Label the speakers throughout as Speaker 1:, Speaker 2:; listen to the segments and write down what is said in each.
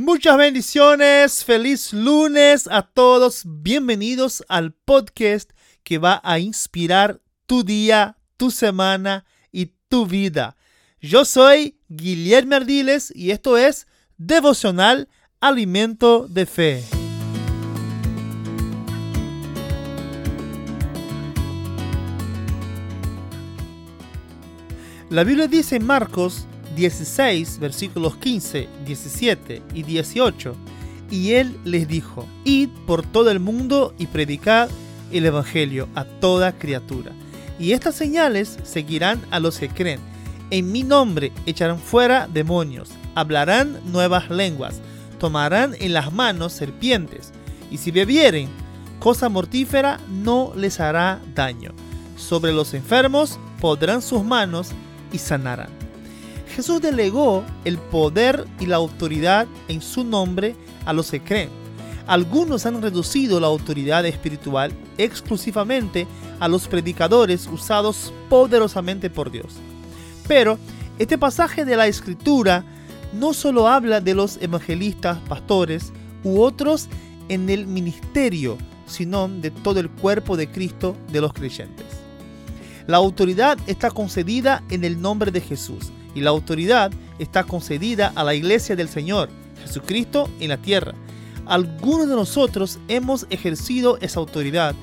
Speaker 1: Muchas bendiciones, feliz lunes a todos, bienvenidos al podcast que va a inspirar tu día, tu semana y tu vida. Yo soy Guillermo Ardiles y esto es Devocional Alimento de Fe. La Biblia dice en Marcos 16, versículos 15, 17 y 18. Y él les dijo, id por todo el mundo y predicad el Evangelio a toda criatura. Y estas señales seguirán a los que creen. En mi nombre echarán fuera demonios, hablarán nuevas lenguas, tomarán en las manos serpientes, y si bebieren cosa mortífera no les hará daño. Sobre los enfermos podrán sus manos y sanarán. Jesús delegó el poder y la autoridad en su nombre a los que creen. Algunos han reducido la autoridad espiritual exclusivamente a los predicadores usados poderosamente por Dios. Pero este pasaje de la escritura no solo habla de los evangelistas, pastores u otros en el ministerio, sino de todo el cuerpo de Cristo de los creyentes. La autoridad está concedida en el nombre de Jesús y la autoridad está concedida a la iglesia del Señor, Jesucristo, en la tierra. Algunos de nosotros hemos ejercido esa autoridad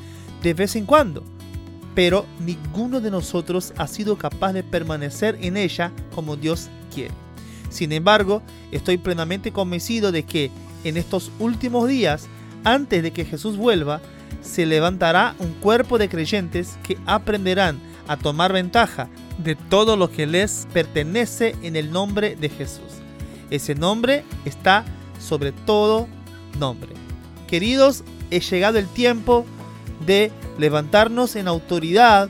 Speaker 1: de vez en cuando, pero ninguno de nosotros ha sido capaz de permanecer en ella como Dios quiere. Sin embargo, estoy plenamente convencido de que en estos últimos días, antes de que Jesús vuelva, se levantará un cuerpo de creyentes que aprenderán a tomar ventaja de todo lo que les pertenece en el nombre de Jesús. Ese nombre está sobre todo nombre. Queridos, he llegado el tiempo de levantarnos en autoridad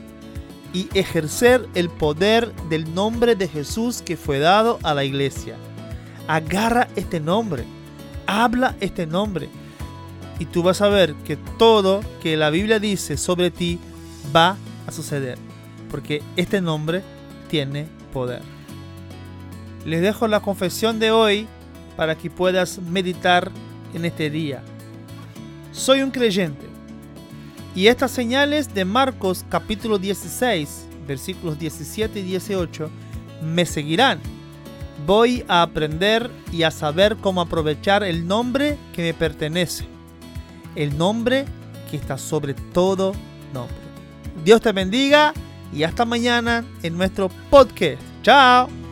Speaker 1: y ejercer el poder del nombre de Jesús que fue dado a la iglesia. Agarra este nombre, habla este nombre y tú vas a ver que todo que la Biblia dice sobre ti va a suceder porque este nombre tiene poder. Les dejo la confesión de hoy para que puedas meditar en este día. Soy un creyente y estas señales de Marcos capítulo 16, versículos 17 y 18 me seguirán. Voy a aprender y a saber cómo aprovechar el nombre que me pertenece, el nombre que está sobre todo nombre. Dios te bendiga y hasta mañana en nuestro podcast. Chao.